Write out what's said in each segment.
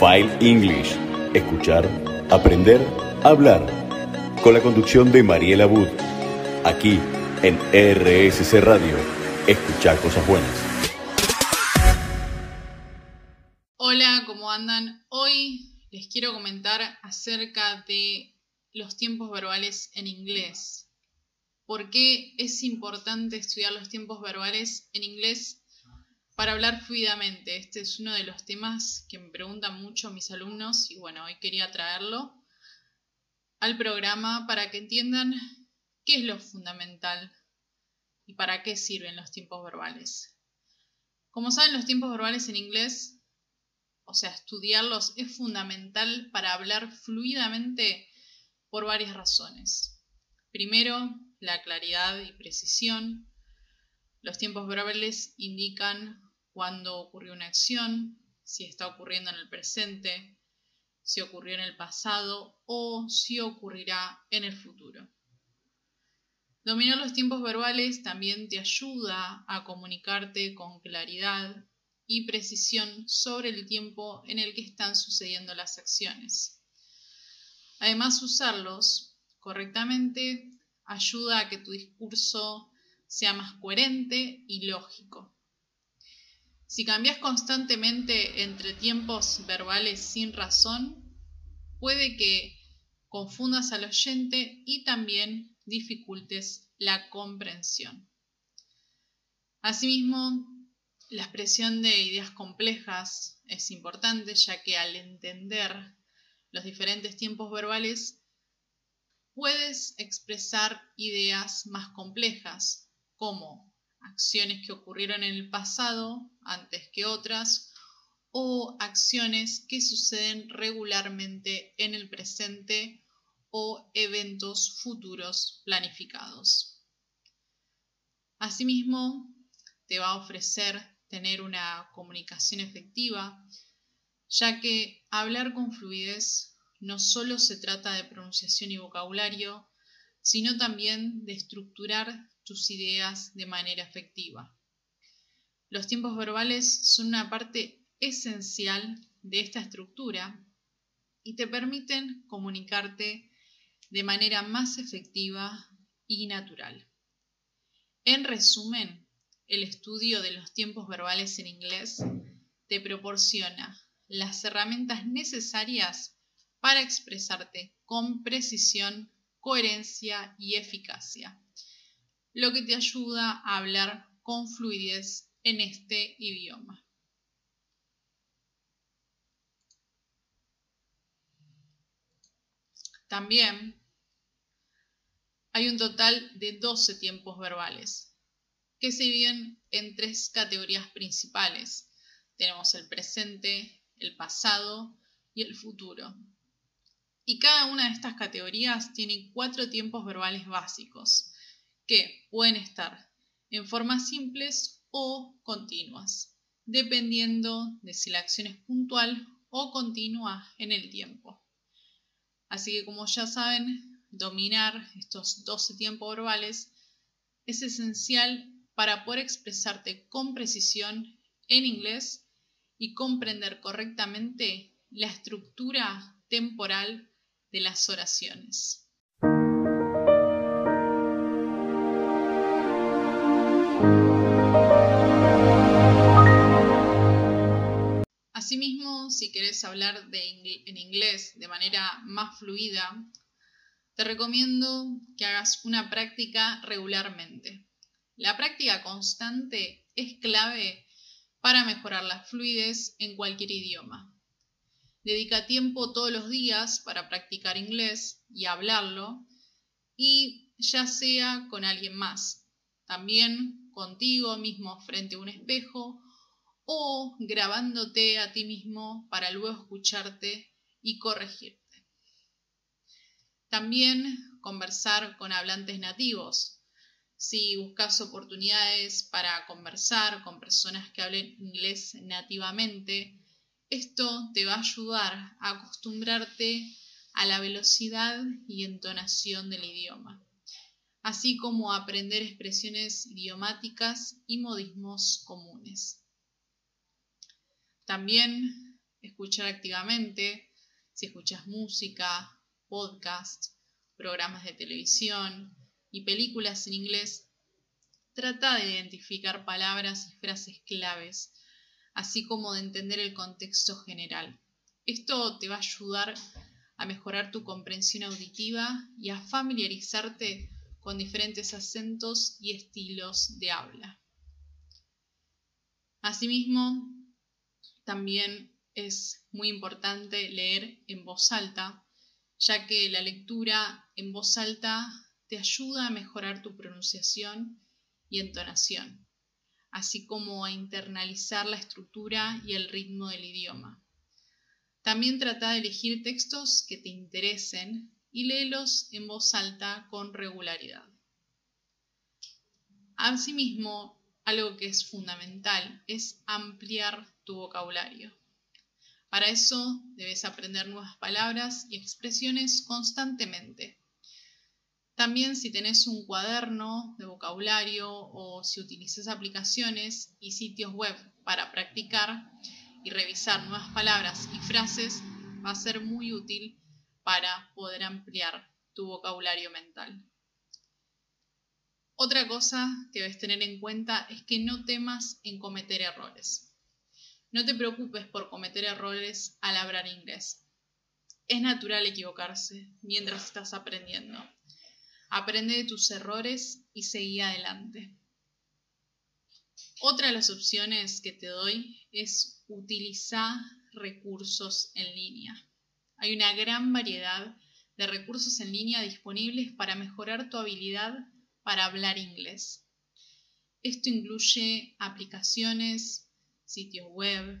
File English. Escuchar, aprender, hablar. Con la conducción de Mariela Wood. Aquí en RSC Radio. Escuchar cosas buenas. Hola, ¿cómo andan? Hoy les quiero comentar acerca de los tiempos verbales en inglés. ¿Por qué es importante estudiar los tiempos verbales en inglés para hablar fluidamente. Este es uno de los temas que me preguntan mucho mis alumnos y bueno, hoy quería traerlo al programa para que entiendan qué es lo fundamental y para qué sirven los tiempos verbales. Como saben, los tiempos verbales en inglés, o sea, estudiarlos es fundamental para hablar fluidamente por varias razones. Primero, la claridad y precisión. Los tiempos verbales indican cuándo ocurrió una acción, si está ocurriendo en el presente, si ocurrió en el pasado o si ocurrirá en el futuro. Dominar los tiempos verbales también te ayuda a comunicarte con claridad y precisión sobre el tiempo en el que están sucediendo las acciones. Además, usarlos correctamente ayuda a que tu discurso sea más coherente y lógico. Si cambias constantemente entre tiempos verbales sin razón, puede que confundas al oyente y también dificultes la comprensión. Asimismo, la expresión de ideas complejas es importante ya que al entender los diferentes tiempos verbales puedes expresar ideas más complejas como acciones que ocurrieron en el pasado antes que otras o acciones que suceden regularmente en el presente o eventos futuros planificados. Asimismo, te va a ofrecer tener una comunicación efectiva, ya que hablar con fluidez no solo se trata de pronunciación y vocabulario, sino también de estructurar tus ideas de manera efectiva. Los tiempos verbales son una parte esencial de esta estructura y te permiten comunicarte de manera más efectiva y natural. En resumen, el estudio de los tiempos verbales en inglés te proporciona las herramientas necesarias para expresarte con precisión, coherencia y eficacia lo que te ayuda a hablar con fluidez en este idioma. También hay un total de 12 tiempos verbales que se dividen en tres categorías principales. Tenemos el presente, el pasado y el futuro. Y cada una de estas categorías tiene cuatro tiempos verbales básicos que pueden estar en formas simples o continuas, dependiendo de si la acción es puntual o continua en el tiempo. Así que como ya saben, dominar estos 12 tiempos verbales es esencial para poder expresarte con precisión en inglés y comprender correctamente la estructura temporal de las oraciones. Si querés hablar en inglés de manera más fluida, te recomiendo que hagas una práctica regularmente. La práctica constante es clave para mejorar la fluidez en cualquier idioma. Dedica tiempo todos los días para practicar inglés y hablarlo, y ya sea con alguien más, también contigo mismo frente a un espejo o grabándote a ti mismo para luego escucharte y corregirte. También conversar con hablantes nativos. Si buscas oportunidades para conversar con personas que hablen inglés nativamente, esto te va a ayudar a acostumbrarte a la velocidad y entonación del idioma, así como a aprender expresiones idiomáticas y modismos comunes. También escuchar activamente, si escuchas música, podcast, programas de televisión y películas en inglés, trata de identificar palabras y frases claves, así como de entender el contexto general. Esto te va a ayudar a mejorar tu comprensión auditiva y a familiarizarte con diferentes acentos y estilos de habla. Asimismo, también es muy importante leer en voz alta, ya que la lectura en voz alta te ayuda a mejorar tu pronunciación y entonación, así como a internalizar la estructura y el ritmo del idioma. También trata de elegir textos que te interesen y léelos en voz alta con regularidad. Asimismo, algo que es fundamental es ampliar tu vocabulario. Para eso debes aprender nuevas palabras y expresiones constantemente. También si tenés un cuaderno de vocabulario o si utilizas aplicaciones y sitios web para practicar, y revisar nuevas palabras y frases va a ser muy útil para poder ampliar tu vocabulario mental. Otra cosa que debes tener en cuenta es que no temas en cometer errores. No te preocupes por cometer errores al hablar inglés. Es natural equivocarse mientras estás aprendiendo. Aprende de tus errores y seguí adelante. Otra de las opciones que te doy es utilizar recursos en línea. Hay una gran variedad de recursos en línea disponibles para mejorar tu habilidad para hablar inglés. Esto incluye aplicaciones, sitios web,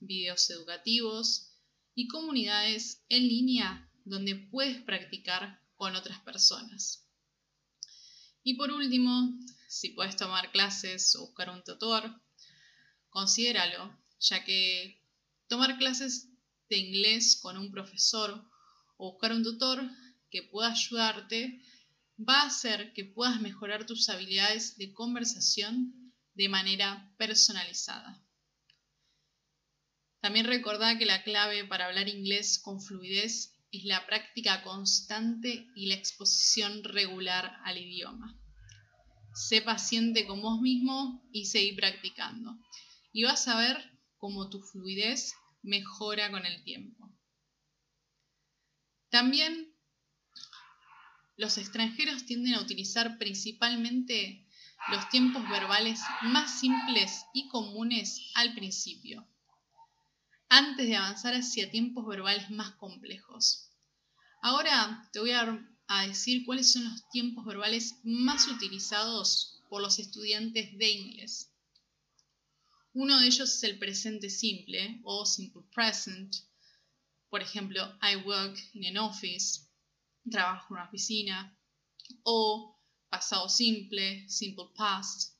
videos educativos y comunidades en línea donde puedes practicar con otras personas. Y por último, si puedes tomar clases o buscar un tutor, considéralo, ya que tomar clases de inglés con un profesor o buscar un tutor que pueda ayudarte va a hacer que puedas mejorar tus habilidades de conversación de manera personalizada. También recordá que la clave para hablar inglés con fluidez es la práctica constante y la exposición regular al idioma. Sé paciente con vos mismo y seguí practicando. Y vas a ver cómo tu fluidez mejora con el tiempo. También los extranjeros tienden a utilizar principalmente los tiempos verbales más simples y comunes al principio, antes de avanzar hacia tiempos verbales más complejos. Ahora te voy a decir cuáles son los tiempos verbales más utilizados por los estudiantes de inglés. Uno de ellos es el presente simple o simple present. Por ejemplo, I work in an office, trabajo en una oficina. O pasado simple, simple past.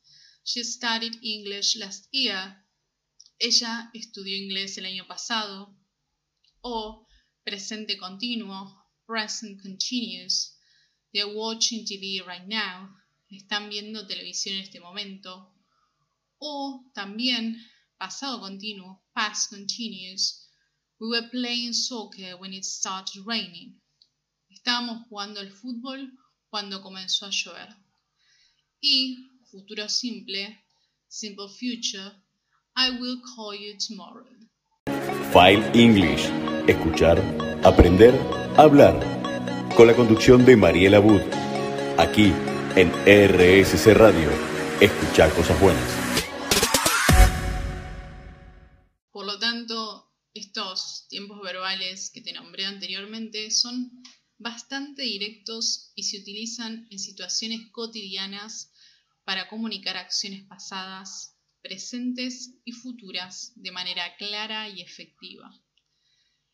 She studied English last year. Ella estudió inglés el año pasado. O presente continuo, present continuous. They're watching TV right now. Están viendo televisión en este momento. O también pasado continuo, past continuous. We were playing soccer when it started raining. Estábamos jugando al fútbol cuando comenzó a llover. Y futuro simple, simple future, I will call you tomorrow. File English. Escuchar, aprender, hablar. Con la conducción de Mariela Wood. Aquí en RSC Radio. Escuchar cosas buenas. Por lo tanto, estos tiempos verbales que te nombré anteriormente son bastante directos y se utilizan en situaciones cotidianas para comunicar acciones pasadas, presentes y futuras de manera clara y efectiva.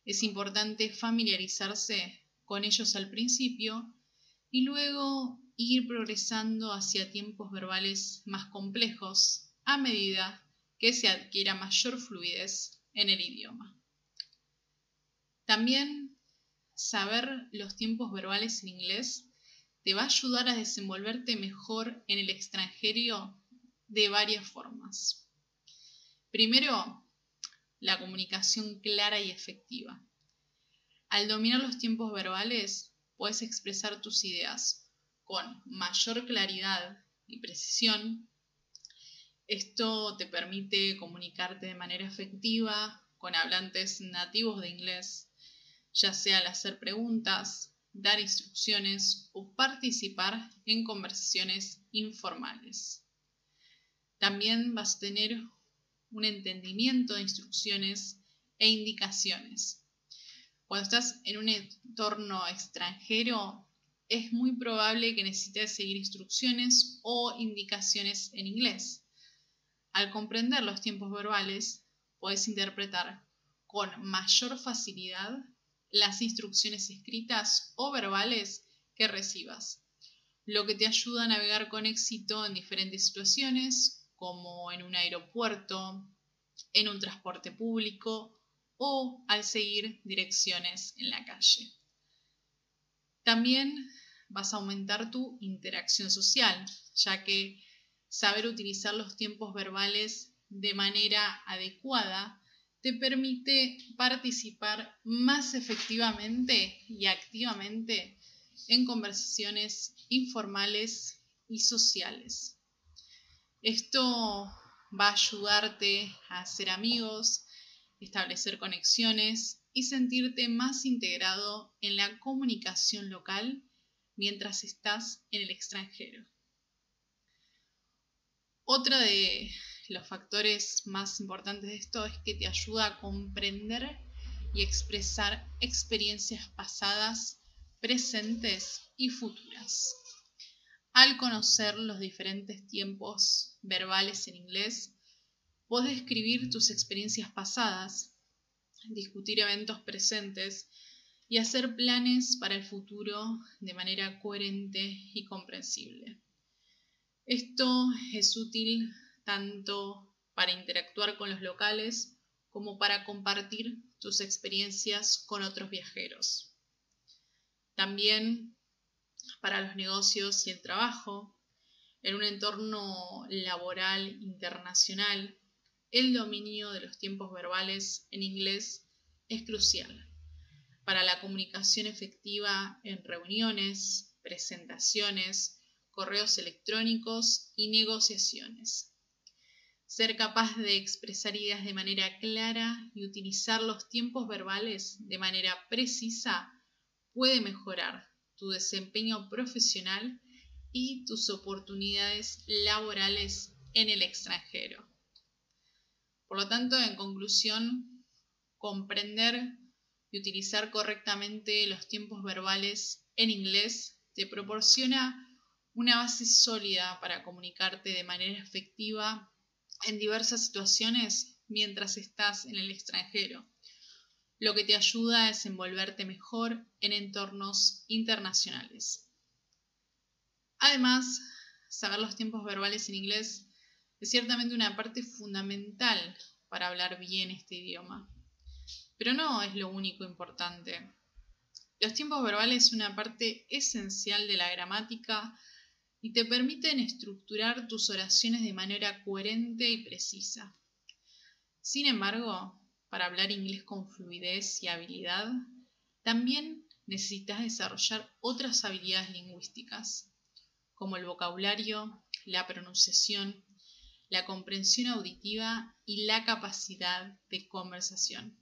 Es importante familiarizarse con ellos al principio y luego ir progresando hacia tiempos verbales más complejos a medida que se adquiera mayor fluidez en el idioma. También saber los tiempos verbales en inglés te va a ayudar a desenvolverte mejor en el extranjero de varias formas. Primero, la comunicación clara y efectiva. Al dominar los tiempos verbales, puedes expresar tus ideas con mayor claridad y precisión. Esto te permite comunicarte de manera efectiva con hablantes nativos de inglés, ya sea al hacer preguntas, dar instrucciones o participar en conversaciones informales. También vas a tener un entendimiento de instrucciones e indicaciones. Cuando estás en un entorno extranjero, es muy probable que necesites seguir instrucciones o indicaciones en inglés. Al comprender los tiempos verbales, puedes interpretar con mayor facilidad las instrucciones escritas o verbales que recibas, lo que te ayuda a navegar con éxito en diferentes situaciones, como en un aeropuerto, en un transporte público o al seguir direcciones en la calle. También vas a aumentar tu interacción social, ya que saber utilizar los tiempos verbales de manera adecuada te permite participar más efectivamente y activamente en conversaciones informales y sociales. Esto va a ayudarte a hacer amigos, establecer conexiones y sentirte más integrado en la comunicación local mientras estás en el extranjero. Otra de los factores más importantes de esto es que te ayuda a comprender y expresar experiencias pasadas, presentes y futuras. Al conocer los diferentes tiempos verbales en inglés, puedes escribir tus experiencias pasadas, discutir eventos presentes y hacer planes para el futuro de manera coherente y comprensible. Esto es útil tanto para interactuar con los locales como para compartir tus experiencias con otros viajeros. También para los negocios y el trabajo, en un entorno laboral internacional, el dominio de los tiempos verbales en inglés es crucial para la comunicación efectiva en reuniones, presentaciones, correos electrónicos y negociaciones. Ser capaz de expresar ideas de manera clara y utilizar los tiempos verbales de manera precisa puede mejorar tu desempeño profesional y tus oportunidades laborales en el extranjero. Por lo tanto, en conclusión, comprender y utilizar correctamente los tiempos verbales en inglés te proporciona una base sólida para comunicarte de manera efectiva en diversas situaciones mientras estás en el extranjero, lo que te ayuda a desenvolverte mejor en entornos internacionales. Además, saber los tiempos verbales en inglés es ciertamente una parte fundamental para hablar bien este idioma, pero no es lo único importante. Los tiempos verbales son una parte esencial de la gramática y te permiten estructurar tus oraciones de manera coherente y precisa. Sin embargo, para hablar inglés con fluidez y habilidad, también necesitas desarrollar otras habilidades lingüísticas, como el vocabulario, la pronunciación, la comprensión auditiva y la capacidad de conversación.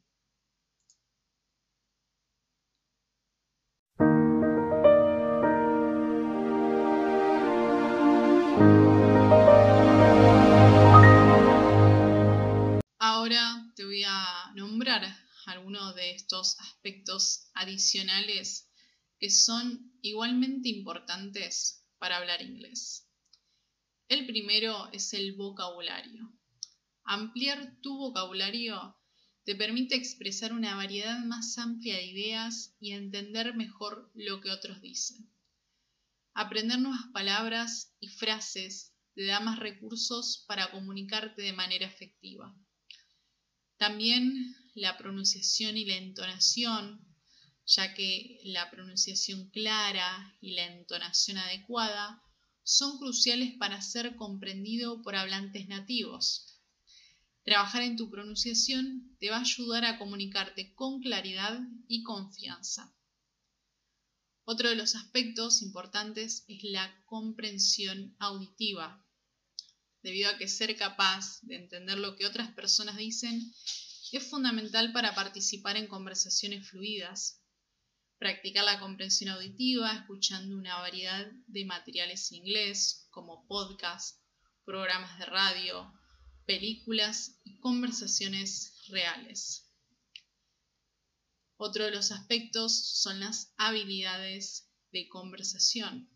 De estos aspectos adicionales que son igualmente importantes para hablar inglés. El primero es el vocabulario. Ampliar tu vocabulario te permite expresar una variedad más amplia de ideas y entender mejor lo que otros dicen. Aprender nuevas palabras y frases te da más recursos para comunicarte de manera efectiva. También la pronunciación y la entonación, ya que la pronunciación clara y la entonación adecuada son cruciales para ser comprendido por hablantes nativos. Trabajar en tu pronunciación te va a ayudar a comunicarte con claridad y confianza. Otro de los aspectos importantes es la comprensión auditiva, debido a que ser capaz de entender lo que otras personas dicen es fundamental para participar en conversaciones fluidas. Practicar la comprensión auditiva escuchando una variedad de materiales en inglés como podcasts, programas de radio, películas y conversaciones reales. Otro de los aspectos son las habilidades de conversación,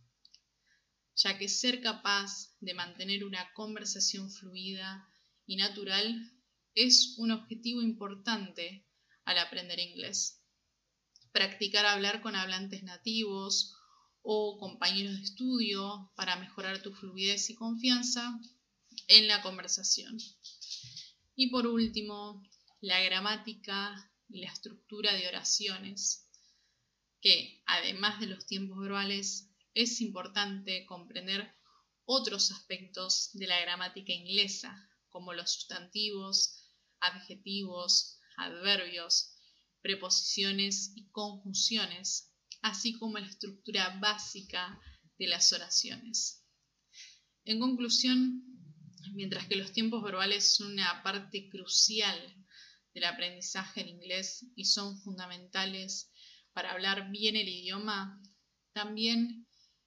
ya que ser capaz de mantener una conversación fluida y natural es un objetivo importante al aprender inglés. Practicar hablar con hablantes nativos o compañeros de estudio para mejorar tu fluidez y confianza en la conversación. Y por último, la gramática y la estructura de oraciones, que además de los tiempos verbales, es importante comprender otros aspectos de la gramática inglesa, como los sustantivos, adjetivos, adverbios, preposiciones y conjunciones, así como la estructura básica de las oraciones. En conclusión, mientras que los tiempos verbales son una parte crucial del aprendizaje en inglés y son fundamentales para hablar bien el idioma, también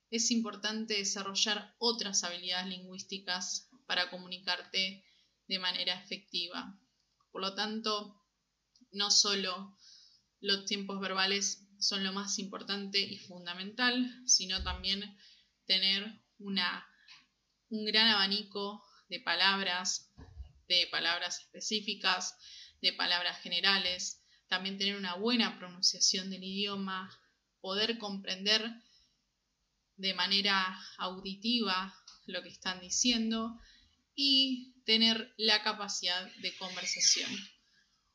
es importante desarrollar otras habilidades lingüísticas para comunicarte de manera efectiva. Por lo tanto, no solo los tiempos verbales son lo más importante y fundamental, sino también tener una, un gran abanico de palabras, de palabras específicas, de palabras generales, también tener una buena pronunciación del idioma, poder comprender de manera auditiva lo que están diciendo y tener la capacidad de conversación.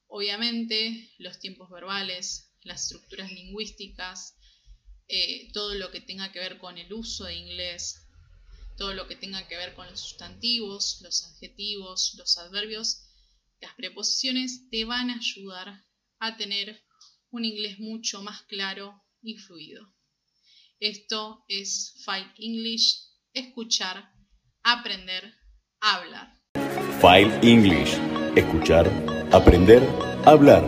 Obviamente, los tiempos verbales, las estructuras lingüísticas, eh, todo lo que tenga que ver con el uso de inglés, todo lo que tenga que ver con los sustantivos, los adjetivos, los adverbios, las preposiciones te van a ayudar a tener un inglés mucho más claro y fluido. Esto es File English, escuchar, aprender, hablar. File English, escuchar, aprender, hablar.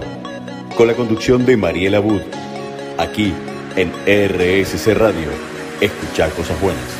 Con la conducción de Mariela Wood. Aquí en RSC Radio. Escuchar cosas buenas.